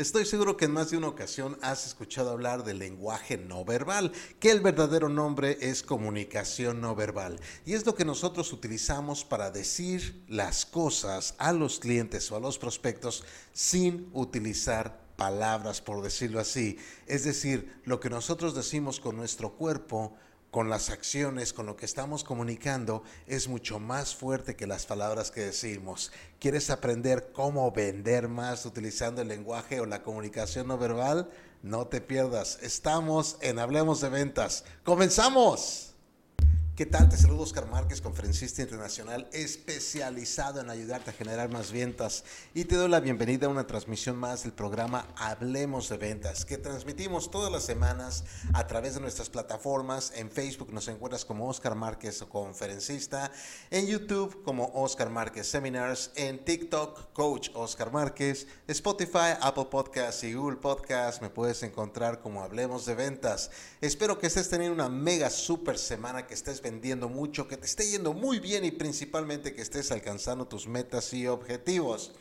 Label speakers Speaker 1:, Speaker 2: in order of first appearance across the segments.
Speaker 1: Estoy seguro que en más de una ocasión has escuchado hablar del lenguaje no verbal, que el verdadero nombre es comunicación no verbal. Y es lo que nosotros utilizamos para decir las cosas a los clientes o a los prospectos sin utilizar palabras, por decirlo así. Es decir, lo que nosotros decimos con nuestro cuerpo, con las acciones, con lo que estamos comunicando, es mucho más fuerte que las palabras que decimos. ¿Quieres aprender cómo vender más utilizando el lenguaje o la comunicación no verbal? No te pierdas. Estamos en Hablemos de Ventas. ¡Comenzamos! ¿Qué tal? Te saludo Oscar Márquez, conferencista internacional especializado en ayudarte a generar más ventas y te doy la bienvenida a una transmisión más del programa Hablemos de Ventas que transmitimos todas las semanas a través de nuestras plataformas. En Facebook nos encuentras como Oscar Márquez conferencista, en YouTube como Oscar Márquez Seminars, en TikTok Coach Oscar Márquez, Spotify, Apple Podcasts y Google Podcasts me puedes encontrar como Hablemos de Ventas. Espero que estés teniendo una mega super semana, que estés mucho, que te esté yendo muy bien y principalmente que estés alcanzando tus metas y objetivos.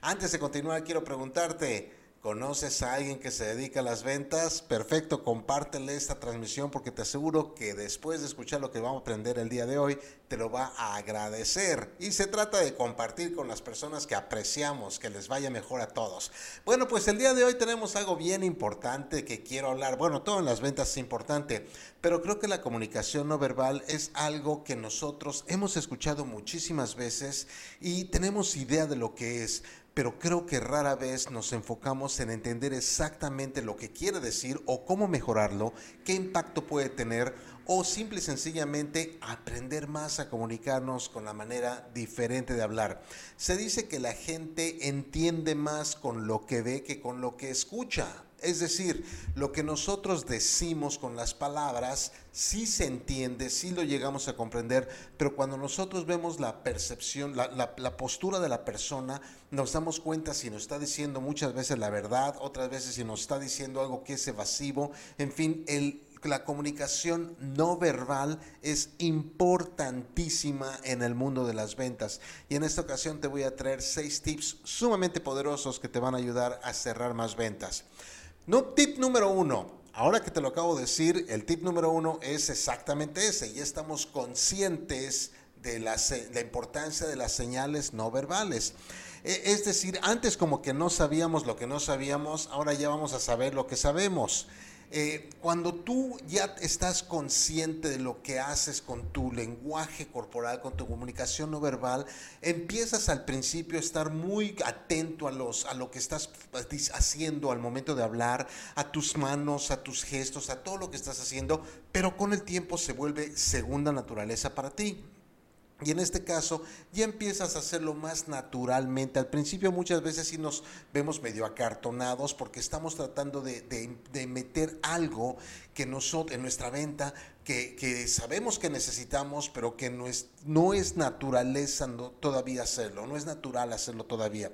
Speaker 1: Antes de continuar, quiero preguntarte, ¿Conoces a alguien que se dedica a las ventas? Perfecto, compártele esta transmisión porque te aseguro que después de escuchar lo que vamos a aprender el día de hoy, te lo va a agradecer. Y se trata de compartir con las personas que apreciamos, que les vaya mejor a todos. Bueno, pues el día de hoy tenemos algo bien importante que quiero hablar. Bueno, todo en las ventas es importante, pero creo que la comunicación no verbal es algo que nosotros hemos escuchado muchísimas veces y tenemos idea de lo que es pero creo que rara vez nos enfocamos en entender exactamente lo que quiere decir o cómo mejorarlo, qué impacto puede tener o simple y sencillamente aprender más a comunicarnos con la manera diferente de hablar. Se dice que la gente entiende más con lo que ve que con lo que escucha. Es decir, lo que nosotros decimos con las palabras sí se entiende, sí lo llegamos a comprender, pero cuando nosotros vemos la percepción, la, postura de la persona, nos damos cuenta si nos está diciendo muchas veces la verdad, otras veces si nos está diciendo algo que es evasivo, en fin, la comunicación no verbal es importantísima en el mundo de las ventas. Y en esta ocasión te voy a traer seis tips sumamente poderosos que te van a ayudar a cerrar más ventas. No, tip número uno. Ahora que te lo acabo de decir, el tip número uno es exactamente ese. Y estamos conscientes de la, la importancia de las señales no verbales. E, es decir, antes como que no sabíamos lo que no sabíamos, ahora ya vamos a saber lo que sabemos. Eh, cuando tú ya estás consciente de lo que haces con tu lenguaje corporal, con tu comunicación no verbal, empiezas al principio a estar muy atento a, los, a lo que estás haciendo al momento de hablar, a tus manos, a tus gestos, a todo lo que estás haciendo, pero con el tiempo se vuelve segunda naturaleza para ti. Y en este caso ya empiezas a hacerlo más naturalmente. Al principio muchas veces sí nos vemos medio acartonados porque estamos tratando de, meter algo que nosotros en nuestra venta que, sabemos que necesitamos, pero que no es, no es naturaleza todavía hacerlo, no es natural hacerlo todavía.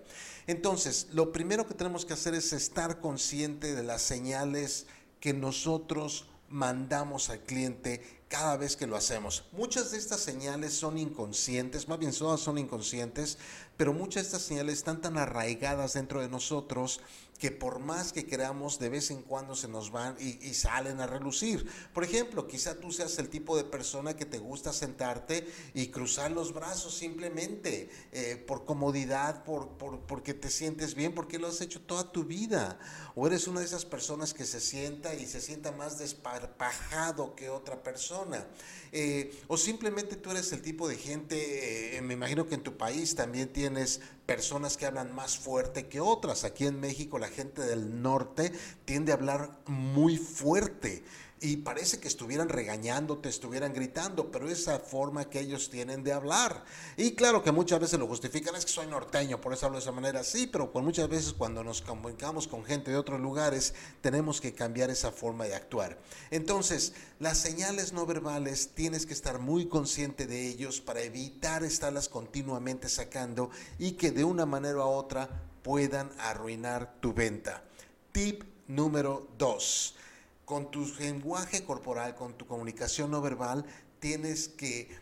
Speaker 1: Entonces, lo primero que tenemos que hacer es estar consciente de las señales que nosotros mandamos al cliente cada vez que lo hacemos. Muchas de estas señales son inconscientes, más bien todas son inconscientes, pero muchas de estas señales están tan arraigadas dentro de nosotros que por más que queramos, de vez en cuando se nos van y, salen a relucir. Por ejemplo, quizá tú seas el tipo de persona que te gusta sentarte y cruzar los brazos simplemente eh, por comodidad, por, porque te sientes bien, porque lo has hecho toda tu vida. O eres una de esas personas que se sienta y se sienta más desparpajado que otra persona. Eh, o simplemente tú eres el tipo de gente, eh, me imagino que en tu país también tienes personas que hablan más fuerte que otras. Aquí en México la gente del norte tiende a hablar muy fuerte y parece que estuvieran regañándote, estuvieran gritando, pero esa forma que ellos tienen de hablar. Y claro que muchas veces lo justifican, es que soy norteño, por eso hablo de esa manera. Sí, pero pues muchas veces cuando nos comunicamos con gente de otros lugares, tenemos que cambiar esa forma de actuar. Entonces, las señales no verbales tienes que estar muy consciente de ellos para evitar estarlas continuamente sacando y que de una manera u otra puedan arruinar tu venta. Tip número 2 con tu lenguaje corporal, con tu comunicación no verbal, tienes que,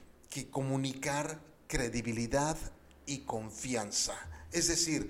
Speaker 1: comunicar credibilidad y confianza. Es decir,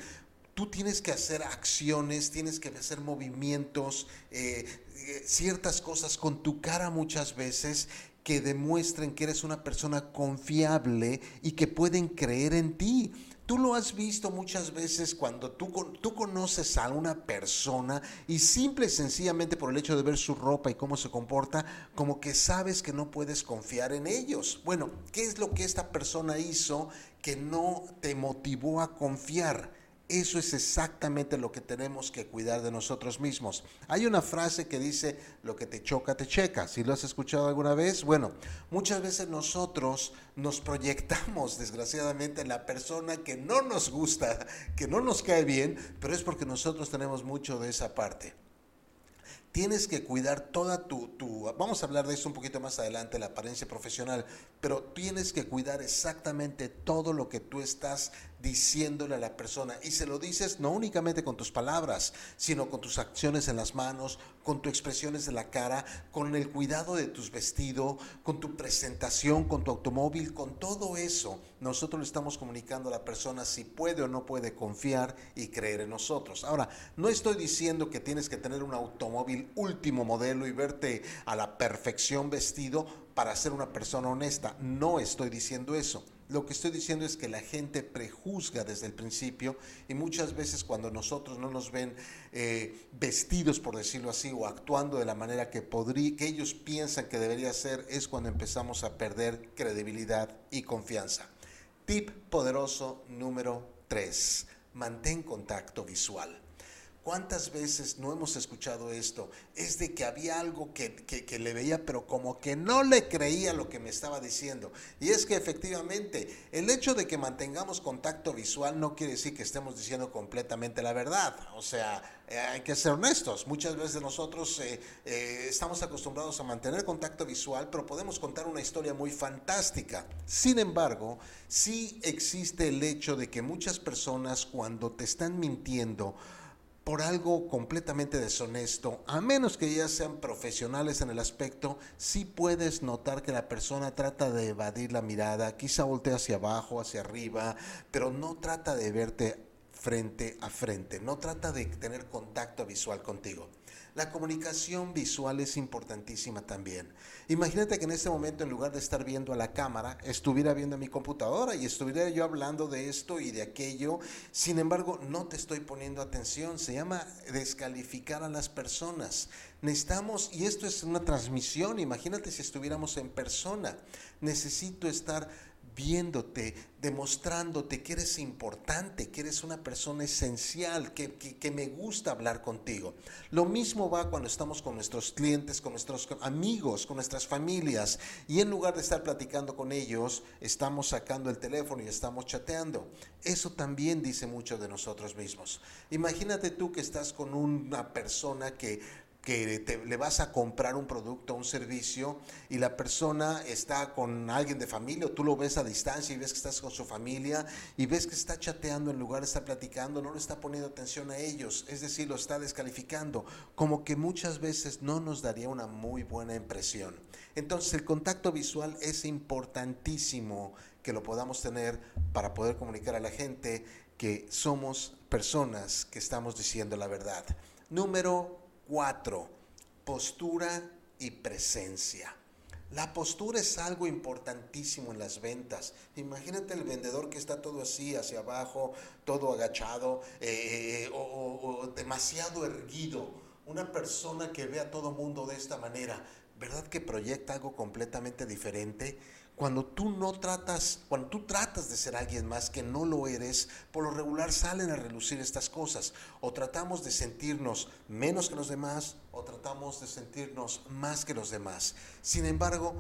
Speaker 1: tú tienes que hacer acciones, tienes que hacer movimientos, eh, eh, ciertas cosas con tu cara muchas veces que demuestren que eres una persona confiable y que pueden creer en ti. Tú lo has visto muchas veces cuando tú, tú conoces a una persona y simple y sencillamente por el hecho de ver su ropa y cómo se comporta, como que sabes que no puedes confiar en ellos. Bueno, ¿qué es lo que esta persona hizo que no te motivó a confiar? Eso es exactamente lo que tenemos que cuidar de nosotros mismos. Hay una frase que dice, lo que te choca, te checa. Si lo has escuchado alguna vez, bueno, muchas veces nosotros nos proyectamos, desgraciadamente, en la persona que no nos gusta, que no nos cae bien, pero es porque nosotros tenemos mucho de esa parte tienes que cuidar toda tu, tu, vamos a hablar de eso un poquito más adelante, la apariencia profesional, pero tienes que cuidar exactamente todo lo que tú estás diciéndole a la persona. Y se lo dices no únicamente con tus palabras, sino con tus acciones en las manos, con tus expresiones de la cara, con el cuidado de tus vestidos, con tu presentación, con tu automóvil, con todo eso. Nosotros le estamos comunicando a la persona si puede o no puede confiar y creer en nosotros. Ahora, no estoy diciendo que tienes que tener un automóvil último modelo y verte a la perfección vestido para ser una persona honesta. No estoy diciendo eso. Lo que estoy diciendo es que la gente prejuzga desde el principio y muchas veces cuando nosotros no nos ven eh, vestidos, por decirlo así, o actuando de la manera que, podría, que ellos piensan que debería ser, es cuando empezamos a perder credibilidad y confianza. Tip poderoso número 3. Mantén contacto visual. ¿Cuántas veces no hemos escuchado esto? Es de que había algo que, que, le veía, pero como que no le creía lo que me estaba diciendo. Y es que efectivamente, el hecho de que mantengamos contacto visual no quiere decir que estemos diciendo completamente la verdad. O sea, eh, hay que ser honestos. Muchas veces nosotros eh, eh, estamos acostumbrados a mantener contacto visual, pero podemos contar una historia muy fantástica. Sin embargo, sí existe el hecho de que muchas personas cuando te están mintiendo, por algo completamente deshonesto, a menos que ya sean profesionales en el aspecto, sí puedes notar que la persona trata de evadir la mirada, quizá voltea hacia abajo, hacia arriba, pero no trata de verte frente a frente, no trata de tener contacto visual contigo. La comunicación visual es importantísima también. Imagínate que en este momento, en lugar de estar viendo a la cámara, estuviera viendo a mi computadora y estuviera yo hablando de esto y de aquello. Sin embargo, no te estoy poniendo atención. Se llama descalificar a las personas. Necesitamos, y esto es una transmisión, imagínate si estuviéramos en persona. Necesito estar viéndote, demostrándote que eres importante, que eres una persona esencial, que, que, me gusta hablar contigo. Lo mismo va cuando estamos con nuestros clientes, con nuestros amigos, con nuestras familias, y en lugar de estar platicando con ellos, estamos sacando el teléfono y estamos chateando. Eso también dice mucho de nosotros mismos. Imagínate tú que estás con una persona que que le vas a comprar un producto o un servicio y la persona está con alguien de familia o tú lo ves a distancia y ves que estás con su familia y ves que está chateando en lugar de estar platicando, no le está poniendo atención a ellos, es decir, lo está descalificando, como que muchas veces no nos daría una muy buena impresión. Entonces el contacto visual es importantísimo que lo podamos tener para poder comunicar a la gente que somos personas que estamos diciendo la verdad. Número Cuatro, postura y presencia. La postura es algo importantísimo en las ventas. Imagínate el vendedor que está todo así, hacia abajo, todo agachado eh, o, o, demasiado erguido. Una persona que ve a todo mundo de esta manera, ¿verdad que proyecta algo completamente diferente? Cuando tú no tratas, cuando tú tratas de ser alguien más que no lo eres, por lo regular salen a relucir estas cosas. O tratamos de sentirnos menos que los demás, o tratamos de sentirnos más que los demás. Sin embargo,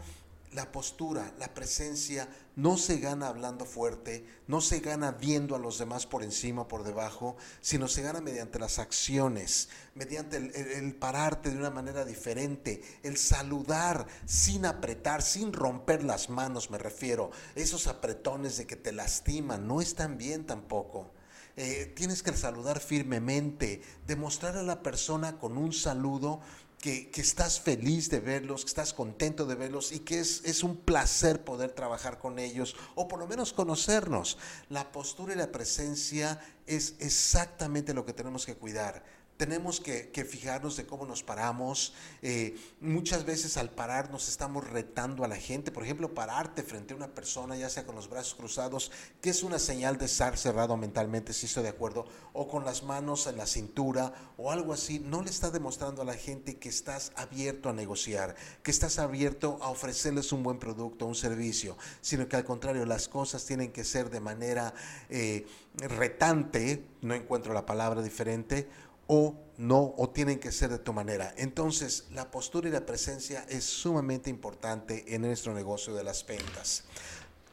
Speaker 1: la postura, la presencia no se gana hablando fuerte, no se gana viendo a los demás por encima, por debajo, sino se gana mediante las acciones, mediante el, pararte de una manera diferente, el saludar sin apretar, sin romper las manos, me refiero. Esos apretones de que te lastiman no están bien tampoco. Eh, tienes que saludar firmemente, demostrar a la persona con un saludo que, estás feliz de verlos, que estás contento de verlos y que es, es un placer poder trabajar con ellos o por lo menos conocernos. La postura y la presencia es exactamente lo que tenemos que cuidar tenemos que, fijarnos de cómo nos paramos. Eh, muchas veces al pararnos estamos retando a la gente. Por ejemplo, pararte frente a una persona, ya sea con los brazos cruzados, que es una señal de estar cerrado mentalmente, si estoy de acuerdo, o con las manos en la cintura o algo así, no le está demostrando a la gente que estás abierto a negociar, que estás abierto a ofrecerles un buen producto, un servicio, sino que al contrario, las cosas tienen que ser de manera eh, retante, no encuentro la palabra diferente, o no, o tienen que ser de tu manera. Entonces, la postura y la presencia es sumamente importante en nuestro negocio de las ventas.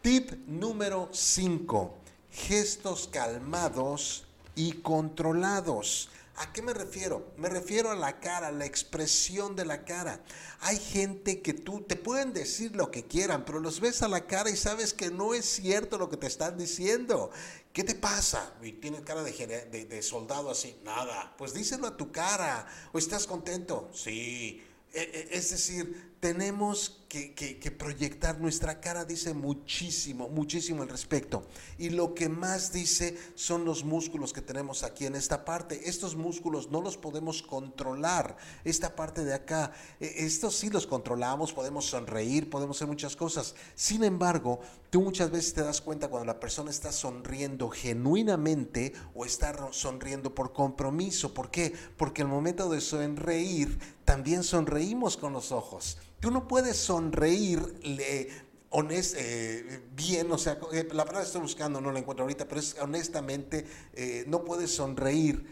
Speaker 1: Tip número 5, gestos calmados y controlados. ¿A qué me refiero? Me refiero a la cara, la expresión de la cara. Hay gente que tú te pueden decir lo que quieran, pero los ves a la cara y sabes que no es cierto lo que te están diciendo. ¿Qué te pasa? Y tienes cara de, de, soldado así. Nada. Pues díselo a tu cara. ¿O estás contento? Sí. E, e, es decir, tenemos que, proyectar, nuestra cara dice muchísimo, muchísimo al respecto. Y lo que más dice son los músculos que tenemos aquí en esta parte. Estos músculos no los podemos controlar. Esta parte de acá, e, estos sí los controlamos, podemos sonreír, podemos hacer muchas cosas. Sin embargo, tú muchas veces te das cuenta cuando la persona está sonriendo genuinamente o está sonriendo por compromiso. ¿Por qué? Porque al momento de sonreír, también sonreímos con los ojos. Tú no puedes sonreír honest, eh, bien, o sea, eh, la palabra estoy buscando no la encuentro ahorita, pero es honestamente, eh, no puedes sonreír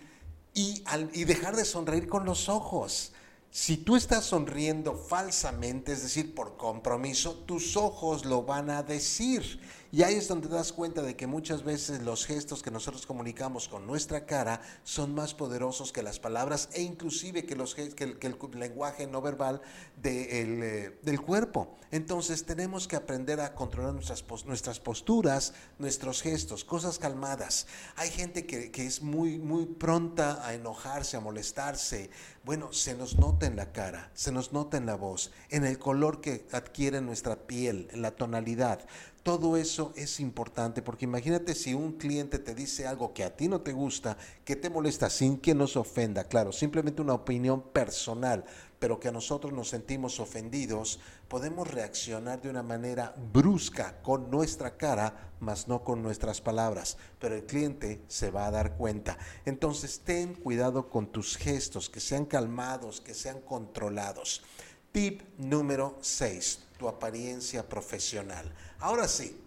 Speaker 1: y, y dejar de sonreír con los ojos. Si tú estás sonriendo falsamente, es decir, por compromiso, tus ojos lo van a decir. Y ahí es donde te das cuenta de que muchas veces los gestos que nosotros comunicamos con nuestra cara son más poderosos que las palabras e inclusive que, los, que, el, lenguaje no verbal eh, del cuerpo. Entonces tenemos que aprender a controlar nuestras, nuestras posturas, nuestros gestos, cosas calmadas. Hay gente que, que es muy, muy pronta a enojarse, a molestarse. Bueno, se nos nota en la cara, se nos nota en la voz, en el color que adquiere nuestra piel, en la tonalidad. Todo eso es importante porque imagínate si un cliente te dice algo que a ti no te gusta, que te molesta sin que nos ofenda, claro, simplemente una opinión personal, pero que a nosotros nos sentimos ofendidos, podemos reaccionar de una manera brusca con nuestra cara, mas no con nuestras palabras, pero el cliente se va a dar cuenta. Entonces ten cuidado con tus gestos, que sean calmados, que sean controlados. Tip número 6, tu apariencia profesional. Ahora sí,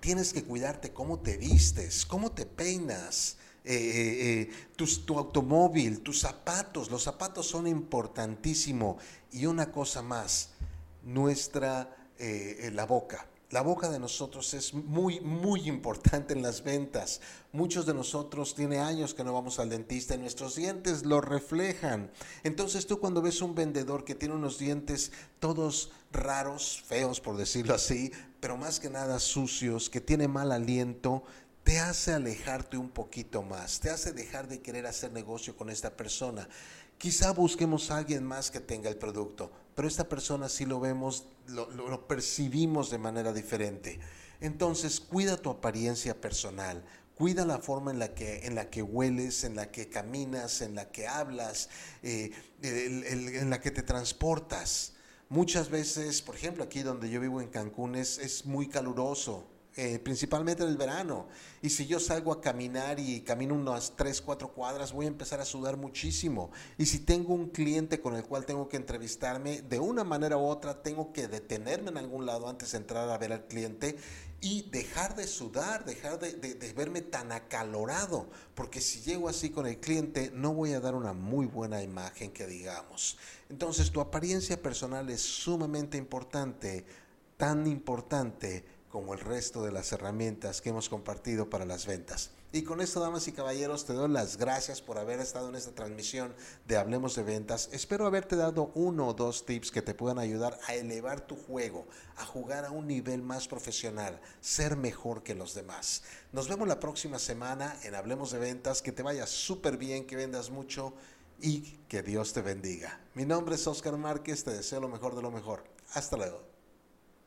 Speaker 1: tienes que cuidarte cómo te vistes, cómo te peinas, eh, eh, eh, tu automóvil, tus zapatos. Los zapatos son importantísimo. Y una cosa más, nuestra, la boca. La boca de nosotros es muy, muy importante en las ventas. Muchos de nosotros tiene años que no vamos al dentista y nuestros dientes lo reflejan. Entonces tú cuando ves un vendedor que tiene unos dientes todos raros, feos por decirlo así, pero más que nada sucios, que tiene mal aliento, te hace alejarte un poquito más, te hace dejar de querer hacer negocio con esta persona. Quizá busquemos a alguien más que tenga el producto, pero esta persona sí lo vemos, lo, percibimos de manera diferente. Entonces, cuida tu apariencia personal, cuida la forma en la que, en la que hueles, en la que caminas, en la que hablas, eh, en la que te transportas. Muchas veces, por ejemplo, aquí donde yo vivo en Cancún es, es muy caluroso, eh, principalmente en el verano. Y si yo salgo a caminar y camino unas 3, 4 cuadras, voy a empezar a sudar muchísimo. Y si tengo un cliente con el cual tengo que entrevistarme, de una manera u otra tengo que detenerme en algún lado antes de entrar a ver al cliente y dejar de sudar, dejar de, de verme tan acalorado. Porque si llego así con el cliente, no voy a dar una muy buena imagen que digamos. Entonces tu apariencia personal es sumamente importante, tan importante como el resto de las herramientas que hemos compartido para las ventas. Y con esto, damas y caballeros, te doy las gracias por haber estado en esta transmisión de Hablemos de Ventas. Espero haberte dado uno o dos tips que te puedan ayudar a elevar tu juego, a jugar a un nivel más profesional, ser mejor que los demás. Nos vemos la próxima semana en Hablemos de Ventas. Que te vaya súper bien, que vendas mucho y que Dios te bendiga. Mi nombre es Oscar Márquez, te deseo lo mejor de lo mejor. Hasta luego.